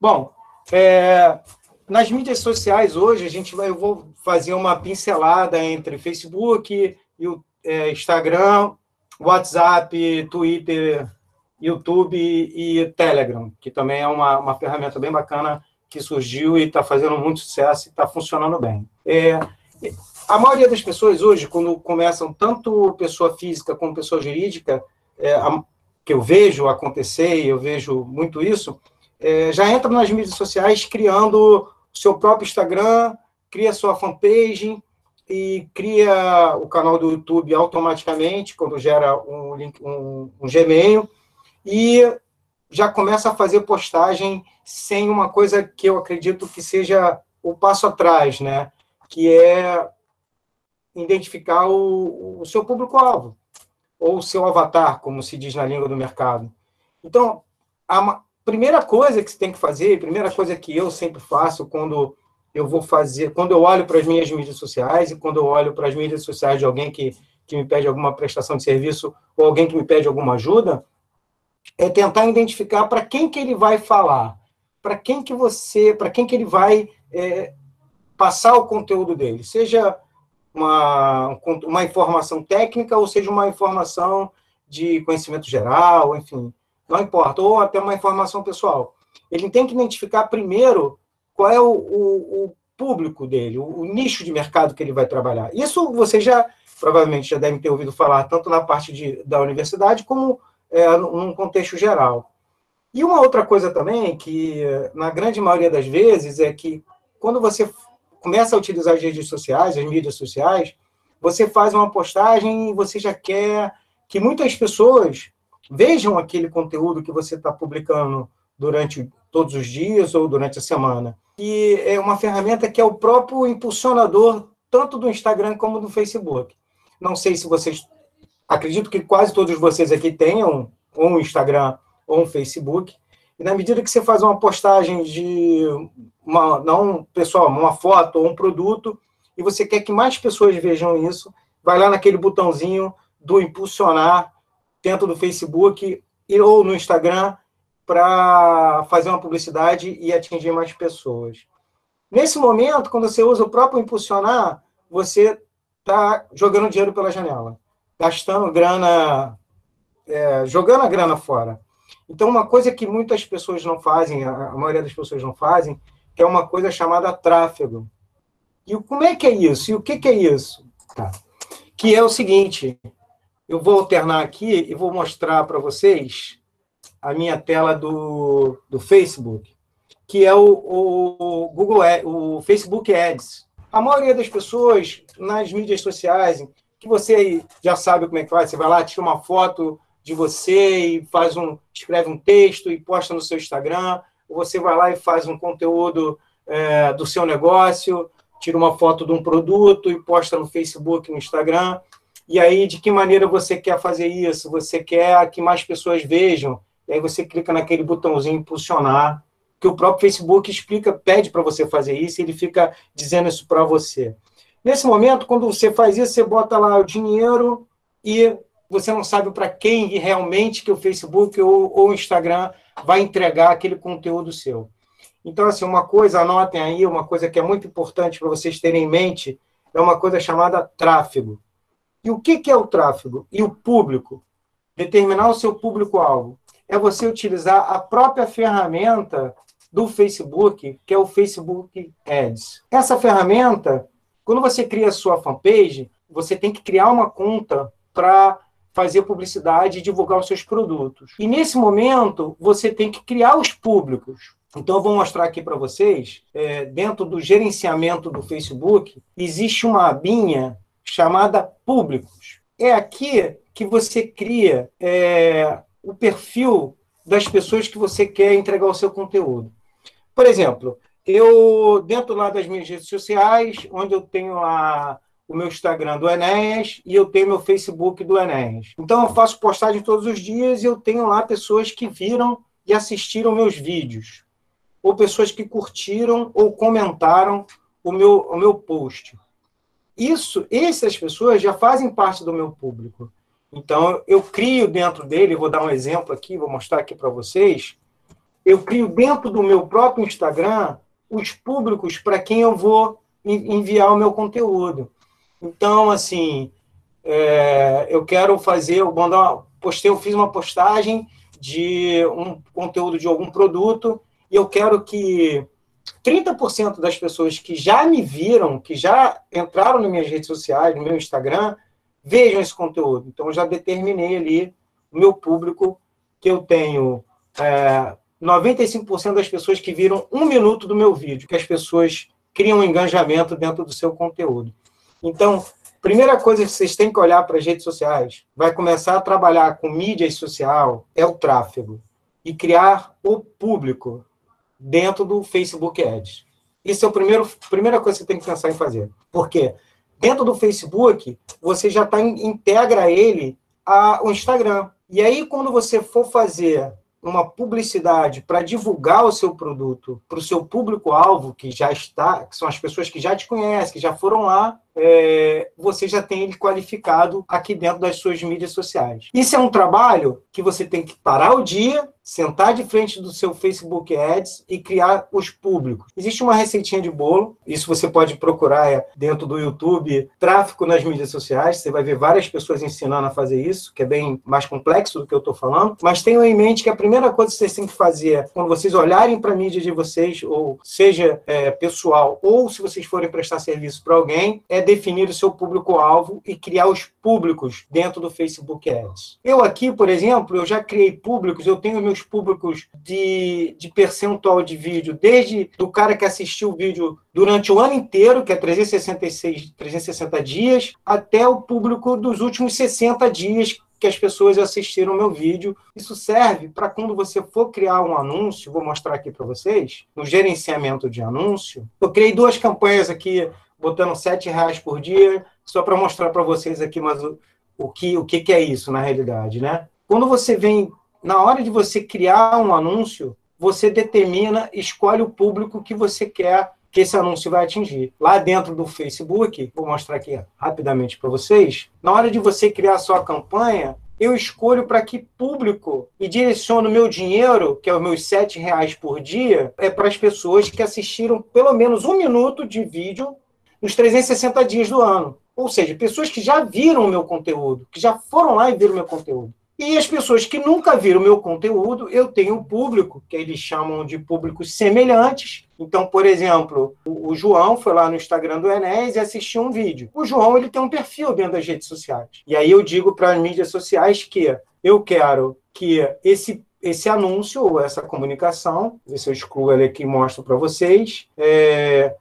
Bom, é, nas mídias sociais hoje, a gente vai, eu vou fazer uma pincelada entre Facebook, é, Instagram, WhatsApp, Twitter, YouTube e Telegram, que também é uma, uma ferramenta bem bacana que surgiu e está fazendo muito sucesso e está funcionando bem. É, a maioria das pessoas hoje, quando começam tanto pessoa física como pessoa jurídica, é, a, que eu vejo acontecer, e eu vejo muito isso, é, já entra nas mídias sociais criando seu próprio Instagram, cria sua fanpage e cria o canal do YouTube automaticamente, quando gera um, link, um, um Gmail, e já começa a fazer postagem sem uma coisa que eu acredito que seja o passo atrás, né? Que é identificar o, o seu público-alvo, ou o seu avatar, como se diz na língua do mercado. Então, a primeira coisa que você tem que fazer, a primeira coisa que eu sempre faço quando eu vou fazer, quando eu olho para as minhas mídias sociais e quando eu olho para as mídias sociais de alguém que, que me pede alguma prestação de serviço ou alguém que me pede alguma ajuda, é tentar identificar para quem que ele vai falar, para quem que você, para quem que ele vai é, passar o conteúdo dele, seja uma, uma informação técnica ou seja uma informação de conhecimento geral, enfim, não importa, ou até uma informação pessoal. Ele tem que identificar primeiro qual é o, o, o público dele, o, o, nicho de mercado que ele vai trabalhar. Isso você já, provavelmente, já deve ter ouvido falar, tanto na parte de, da universidade, como é, num contexto geral. E uma outra coisa também, que na grande maioria das vezes, é que quando você começa a utilizar as redes sociais, as mídias sociais, você faz uma postagem e você já quer que muitas pessoas vejam aquele conteúdo que você está publicando durante todos os dias ou durante a semana. E é uma ferramenta que é o próprio impulsionador tanto do Instagram como do Facebook. Não sei se vocês acredito que quase todos vocês aqui tenham um Instagram ou um Facebook. E na medida que você faz uma postagem de uma, não pessoal, uma foto ou um produto, e você quer que mais pessoas vejam isso, vai lá naquele botãozinho do impulsionar dentro do Facebook ou no Instagram para fazer uma publicidade e atingir mais pessoas. Nesse momento, quando você usa o próprio impulsionar, você está jogando dinheiro pela janela gastando grana, é, jogando a grana fora. Então, uma coisa que muitas pessoas não fazem, a maioria das pessoas não fazem, é uma coisa chamada tráfego. E como é que é isso? E o que, que é isso? Tá. Que é o seguinte, eu vou alternar aqui e vou mostrar para vocês a minha tela do, do Facebook, que é o, o Google, o Facebook Ads. A maioria das pessoas nas mídias sociais, que você já sabe como é que faz. Você vai lá, tira uma foto de você e faz um, escreve um texto e posta no seu Instagram. Ou você vai lá e faz um conteúdo é, do seu negócio, tira uma foto de um produto e posta no Facebook, no Instagram. E aí, de que maneira você quer fazer isso? Você quer que mais pessoas vejam? E aí você clica naquele botãozinho impulsionar, que o próprio Facebook explica, pede para você fazer isso, e ele fica dizendo isso para você. Nesse momento, quando você faz isso, você bota lá o dinheiro e você não sabe para quem realmente que o Facebook ou, ou o Instagram vai entregar aquele conteúdo seu. Então, assim, uma coisa, anotem aí, uma coisa que é muito importante para vocês terem em mente, é uma coisa chamada tráfego. E o que, que é o tráfego? E o público? Determinar o seu público-alvo. É você utilizar a própria ferramenta do Facebook, que é o Facebook Ads. Essa ferramenta, quando você cria a sua fanpage, você tem que criar uma conta para fazer publicidade e divulgar os seus produtos. E nesse momento, você tem que criar os públicos. Então, eu vou mostrar aqui para vocês, é, dentro do gerenciamento do Facebook, existe uma abinha chamada Públicos. É aqui que você cria é, o perfil das pessoas que você quer entregar o seu conteúdo. Por exemplo, eu, dentro lá das minhas redes sociais, onde eu tenho lá o meu Instagram do Enéas e eu tenho meu Facebook do Enéas. Então, eu faço postagem todos os dias e eu tenho lá pessoas que viram e assistiram meus vídeos, ou pessoas que curtiram ou comentaram o meu, o meu post. Isso, essas pessoas já fazem parte do meu público. Então, eu crio dentro dele, vou dar um exemplo aqui, vou mostrar aqui para vocês, eu crio dentro do meu próprio Instagram os públicos para quem eu vou enviar o meu conteúdo. Então, assim, é, eu quero fazer, eu mandar, postei, eu fiz uma postagem de um conteúdo de algum produto e eu quero que 30% das pessoas que já me viram, que já entraram nas minhas redes sociais, no meu Instagram, vejam esse conteúdo. Então, eu já determinei ali o meu público, que eu tenho é, 95% das pessoas que viram um minuto do meu vídeo, que as pessoas criam um engajamento dentro do seu conteúdo. Então, primeira coisa que vocês têm que olhar para as redes sociais, vai começar a trabalhar com mídia social, é o tráfego. E criar o público dentro do Facebook Ads. Isso é a primeira coisa que você tem que pensar em fazer. Por quê? Dentro do Facebook, você já tá, integra ele ao Instagram. E aí, quando você for fazer uma publicidade para divulgar o seu produto para o seu público-alvo, que já está, que são as pessoas que já te conhecem, que já foram lá, é, você já tem ele qualificado aqui dentro das suas mídias sociais. Isso é um trabalho que você tem que parar o dia, sentar de frente do seu Facebook Ads e criar os públicos. Existe uma receitinha de bolo, isso você pode procurar é, dentro do YouTube, tráfego nas mídias sociais, você vai ver várias pessoas ensinando a fazer isso, que é bem mais complexo do que eu estou falando, mas tenham em mente que a primeira coisa que vocês têm que fazer quando vocês olharem para a mídia de vocês, ou seja é, pessoal, ou se vocês forem prestar serviço para alguém, é definir o seu público-alvo e criar os públicos dentro do Facebook Ads. Eu aqui, por exemplo, eu já criei públicos, eu tenho meus públicos de, de percentual de vídeo, desde do cara que assistiu o vídeo durante o ano inteiro, que é 366, 360 dias, até o público dos últimos 60 dias que as pessoas assistiram meu vídeo. Isso serve para quando você for criar um anúncio, vou mostrar aqui para vocês, no gerenciamento de anúncio. Eu criei duas campanhas aqui botando sete reais por dia, só para mostrar para vocês aqui mas o, o, que, o que, que é isso na realidade, né? Quando você vem, na hora de você criar um anúncio, você determina, escolhe o público que você quer que esse anúncio vai atingir. Lá dentro do Facebook, vou mostrar aqui rapidamente para vocês, na hora de você criar sua campanha, eu escolho para que público e direciono meu dinheiro, que é os meus sete reais por dia, é para as pessoas que assistiram pelo menos um minuto de vídeo nos 360 dias do ano. Ou seja, pessoas que já viram o meu conteúdo, que já foram lá e viram o meu conteúdo. E as pessoas que nunca viram o meu conteúdo, eu tenho um público, que eles chamam de públicos semelhantes. Então, por exemplo, o, João foi lá no Instagram do Enéas e assistiu um vídeo. O João ele tem um perfil dentro das redes sociais. E aí eu digo para as mídias sociais que eu quero que esse esse anúncio ou essa comunicação, se eu excluo ele aqui e mostro para vocês, é,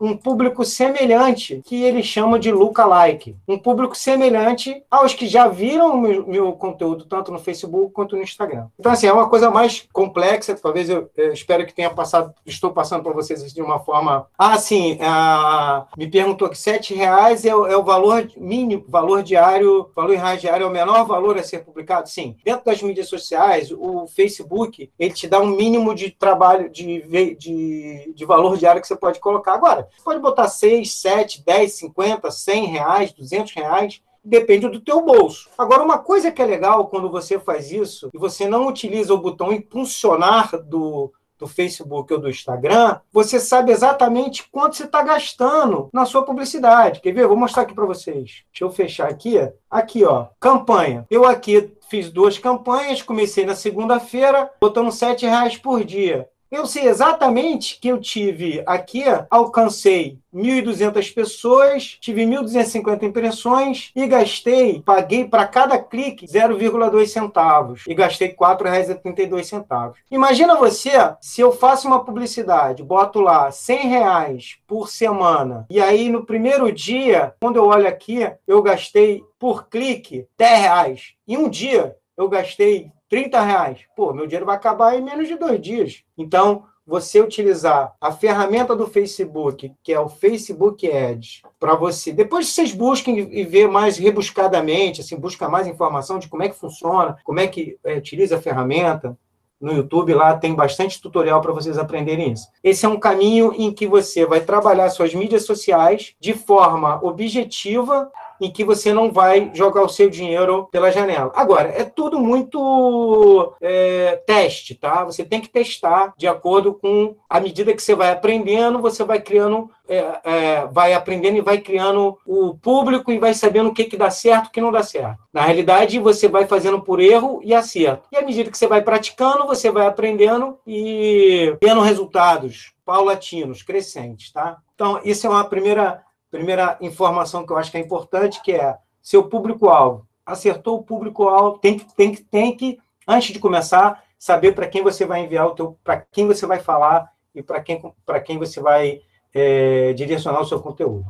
um público semelhante, que ele chama de lookalike. Um público semelhante aos que já viram o meu, meu, conteúdo, tanto no Facebook quanto no Instagram. Então, assim, é uma coisa mais complexa, talvez eu, eu espero que tenha passado, estou passando para vocês de uma forma... Ah, sim, ah, me perguntou que R$ reais é, é o valor mínimo, valor diário, valor em reais diário é o menor valor a ser publicado? Sim. Dentro das mídias sociais, o Facebook ele te dá um mínimo de trabalho, de, de, de valor diário que você pode colocar. Agora, você pode botar 6, 7, 10, 50, 100 reais, 200 reais, depende do teu bolso. Agora, uma coisa que é legal quando você faz isso, e você não utiliza o botão impulsionar do, do Facebook ou do Instagram, você sabe exatamente quanto você está gastando na sua publicidade. Quer ver? Vou mostrar aqui para vocês. Deixa eu fechar aqui. Aqui, ó, campanha. Eu aqui fiz duas campanhas, comecei na segunda-feira, botando R$ reais por dia. Eu sei exatamente que eu tive aqui, alcancei 1.200 pessoas, tive 1.250 impressões e gastei, paguei para cada clique 0,2 centavos e gastei R$ 4,32. Imagina você, se eu faço uma publicidade, boto lá 100 reais por semana e aí no primeiro dia, quando eu olho aqui, eu gastei por clique 10 reais. Em um dia, eu gastei 30 reais. Pô, meu dinheiro vai acabar em menos de dois dias. Então, você utilizar a ferramenta do Facebook, que é o Facebook Ads, para você. Depois vocês busquem e ver mais rebuscadamente, assim, busca mais informação de como é que funciona, como é que é, utiliza a ferramenta. No YouTube lá tem bastante tutorial para vocês aprenderem isso. Esse é um caminho em que você vai trabalhar suas mídias sociais de forma objetiva em que você não vai jogar o seu dinheiro pela janela. Agora, é tudo muito é, teste, tá? Você tem que testar de acordo com a medida que você vai aprendendo, você vai criando, é, é, vai aprendendo e vai criando o público e vai sabendo o que, que dá certo e o que não dá certo. Na realidade, você vai fazendo por erro e acerto. E à medida que você vai praticando, você vai aprendendo e tendo resultados paulatinos, crescentes, tá? Então, isso é uma primeira primeira informação que eu acho que é importante, que é seu público-alvo. Acertou o público-alvo, tem que, tem, que, tem que, antes de começar, saber para quem você vai enviar o teu, para quem você vai falar e para quem, quem você vai é, direcionar o seu conteúdo.